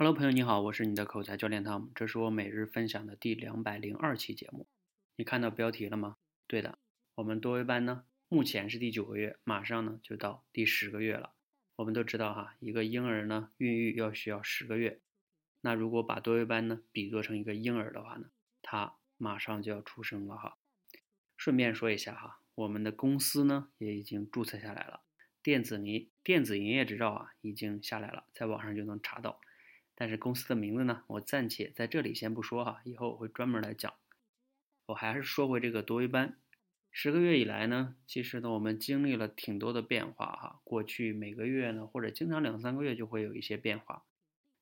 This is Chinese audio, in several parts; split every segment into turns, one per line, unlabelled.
Hello，朋友你好，我是你的口才教练汤姆，这是我每日分享的第两百零二期节目。你看到标题了吗？对的，我们多维班呢，目前是第九个月，马上呢就到第十个月了。我们都知道哈，一个婴儿呢孕育要需要十个月。那如果把多维班呢比作成一个婴儿的话呢，他马上就要出生了哈。顺便说一下哈，我们的公司呢也已经注册下来了，电子营电子营业执照啊已经下来了，在网上就能查到。但是公司的名字呢，我暂且在这里先不说哈，以后我会专门来讲。我还是说回这个多维班，十个月以来呢，其实呢我们经历了挺多的变化哈。过去每个月呢，或者经常两三个月就会有一些变化。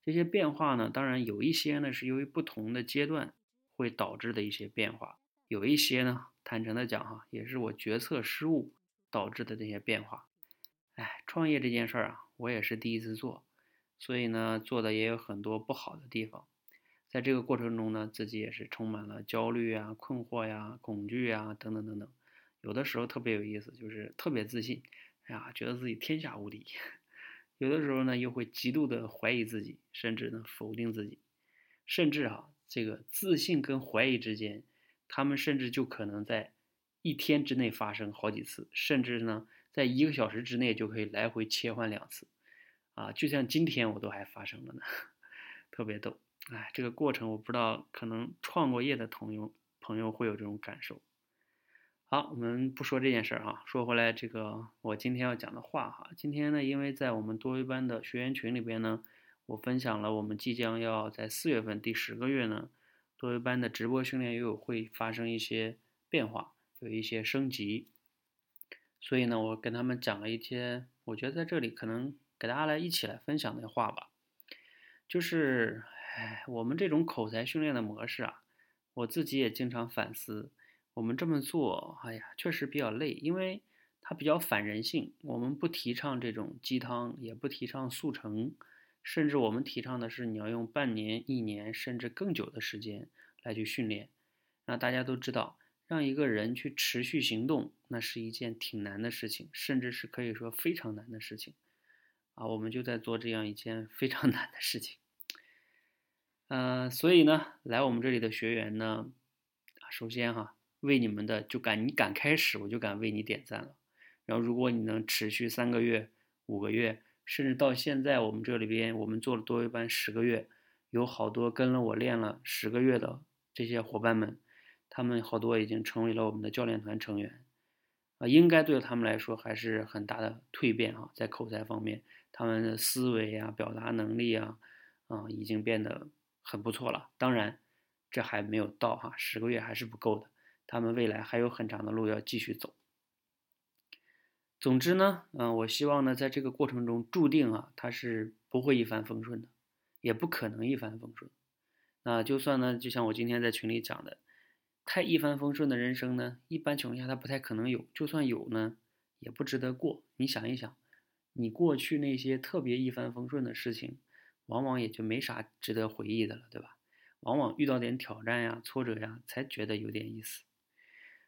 这些变化呢，当然有一些呢是由于不同的阶段会导致的一些变化，有一些呢，坦诚的讲哈，也是我决策失误导致的这些变化。哎，创业这件事儿啊，我也是第一次做，所以呢，做的也有很多不好的地方。在这个过程中呢，自己也是充满了焦虑啊、困惑呀、恐惧呀等等等等。有的时候特别有意思，就是特别自信，哎呀，觉得自己天下无敌。有的时候呢，又会极度的怀疑自己，甚至呢否定自己，甚至啊，这个自信跟怀疑之间，他们甚至就可能在一天之内发生好几次，甚至呢，在一个小时之内就可以来回切换两次，啊，就像今天我都还发生了呢，特别逗，哎，这个过程我不知道，可能创过业的朋友朋友会有这种感受。好，我们不说这件事儿哈。说回来，这个我今天要讲的话哈，今天呢，因为在我们多维班的学员群里边呢，我分享了我们即将要在四月份第十个月呢，多维班的直播训练又有会发生一些变化，有一些升级，所以呢，我跟他们讲了一些，我觉得在这里可能给大家来一起来分享的话吧，就是，哎，我们这种口才训练的模式啊，我自己也经常反思。我们这么做，哎呀，确实比较累，因为它比较反人性。我们不提倡这种鸡汤，也不提倡速成，甚至我们提倡的是你要用半年、一年甚至更久的时间来去训练。那大家都知道，让一个人去持续行动，那是一件挺难的事情，甚至是可以说非常难的事情。啊，我们就在做这样一件非常 难的事情。嗯，所以呢，来我们这里的学员呢，首先哈。为你们的就敢你敢开始，我就敢为你点赞了。然后，如果你能持续三个月、五个月，甚至到现在，我们这里边我们做了多维班十个月，有好多跟了我练了十个月的这些伙伴们，他们好多已经成为了我们的教练团成员啊，应该对他们来说还是很大的蜕变啊，在口才方面，他们的思维啊、表达能力啊，啊，已经变得很不错了。当然，这还没有到哈，十个月还是不够的。他们未来还有很长的路要继续走。总之呢，嗯，我希望呢，在这个过程中，注定啊，他是不会一帆风顺的，也不可能一帆风顺。那就算呢，就像我今天在群里讲的，太一帆风顺的人生呢，一般情况下他不太可能有。就算有呢，也不值得过。你想一想，你过去那些特别一帆风顺的事情，往往也就没啥值得回忆的了，对吧？往往遇到点挑战呀、挫折呀，才觉得有点意思。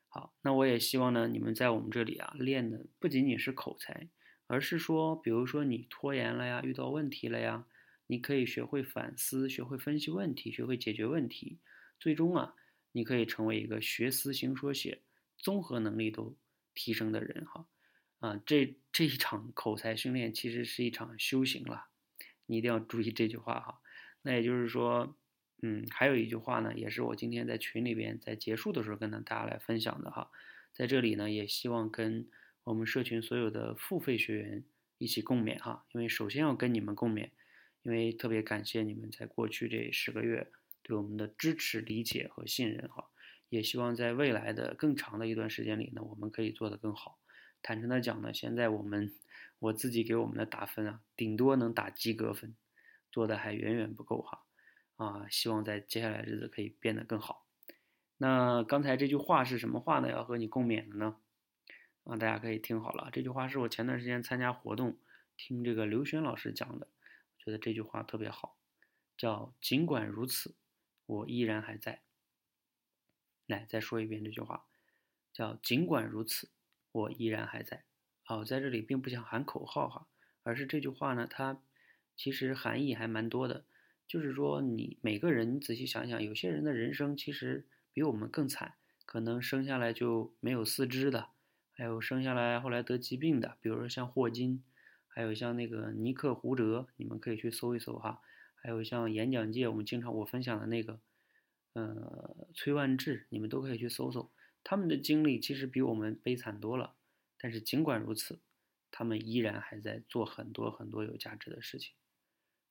好，那我也希望呢，你们在我们这里啊练的不仅仅是口才，而是说，比如说你拖延了呀，遇到问题了呀，你可以学会反思，学会分析问题，学会解决问题，最终啊，你可以成为一个学思行说写综合能力都提升的人哈。啊，这这一场口才训练其实是一场修行了，你一定要注意这句话哈。那也就是说。嗯，还有一句话呢，也是我今天在群里边在结束的时候跟大家来分享的哈，在这里呢，也希望跟我们社群所有的付费学员一起共勉哈，因为首先要跟你们共勉，因为特别感谢你们在过去这十个月对我们的支持、理解和信任哈，也希望在未来的更长的一段时间里呢，我们可以做得更好。坦诚的讲呢，现在我们我自己给我们的打分啊，顶多能打及格分，做的还远远不够哈。啊，希望在接下来日子可以变得更好。那刚才这句话是什么话呢？要和你共勉的呢？啊，大家可以听好了，这句话是我前段时间参加活动听这个刘轩老师讲的，觉得这句话特别好，叫“尽管如此，我依然还在”。来，再说一遍这句话，叫“尽管如此，我依然还在”。好，在这里并不想喊口号哈，而是这句话呢，它其实含义还蛮多的。就是说你每个人，你仔细想想，有些人的人生其实比我们更惨，可能生下来就没有四肢的，还有生下来后来得疾病的，比如说像霍金，还有像那个尼克胡哲，你们可以去搜一搜哈，还有像演讲界我们经常我分享的那个，呃，崔万志，你们都可以去搜搜，他们的经历其实比我们悲惨多了，但是尽管如此。他们依然还在做很多很多有价值的事情，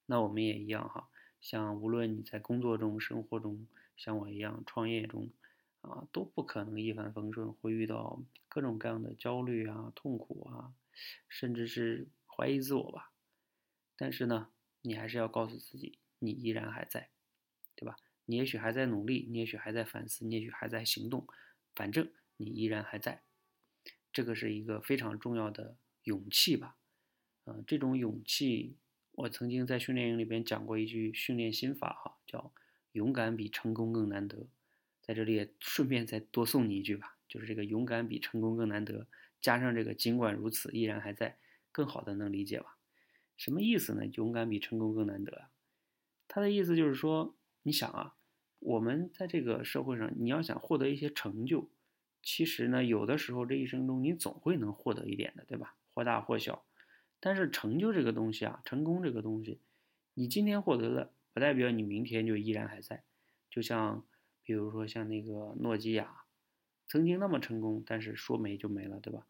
那我们也一样哈。像无论你在工作中、生活中，像我一样创业中，啊，都不可能一帆风顺，会遇到各种各样的焦虑啊、痛苦啊，甚至是怀疑自我吧。但是呢，你还是要告诉自己，你依然还在，对吧？你也许还在努力，你也许还在反思，你也许还在行动，反正你依然还在。这个是一个非常重要的。勇气吧，嗯，这种勇气，我曾经在训练营里边讲过一句训练心法哈，叫“勇敢比成功更难得”。在这里也顺便再多送你一句吧，就是这个“勇敢比成功更难得”，加上这个“尽管如此，依然还在”，更好的能理解吧？什么意思呢？勇敢比成功更难得啊？他的意思就是说，你想啊，我们在这个社会上，你要想获得一些成就，其实呢，有的时候这一生中你总会能获得一点的，对吧？或大或小，但是成就这个东西啊，成功这个东西，你今天获得的，不代表你明天就依然还在。就像，比如说像那个诺基亚，曾经那么成功，但是说没就没了，对吧？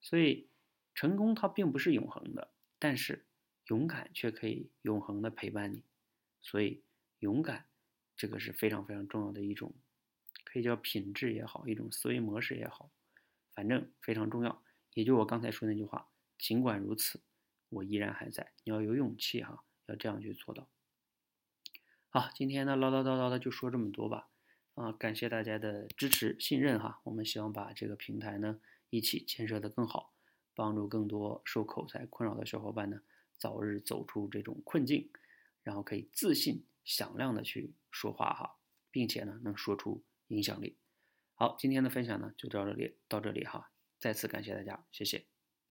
所以，成功它并不是永恒的，但是勇敢却可以永恒的陪伴你。所以，勇敢这个是非常非常重要的一种，可以叫品质也好，一种思维模式也好，反正非常重要。也就我刚才说那句话，尽管如此，我依然还在。你要有勇气哈，要这样去做到。好，今天呢唠唠叨叨的就说这么多吧。啊，感谢大家的支持信任哈。我们希望把这个平台呢一起建设的更好，帮助更多受口才困扰的小伙伴呢早日走出这种困境，然后可以自信响亮的去说话哈，并且呢能说出影响力。好，今天的分享呢就到这里，到这里哈。再次感谢大家，谢谢。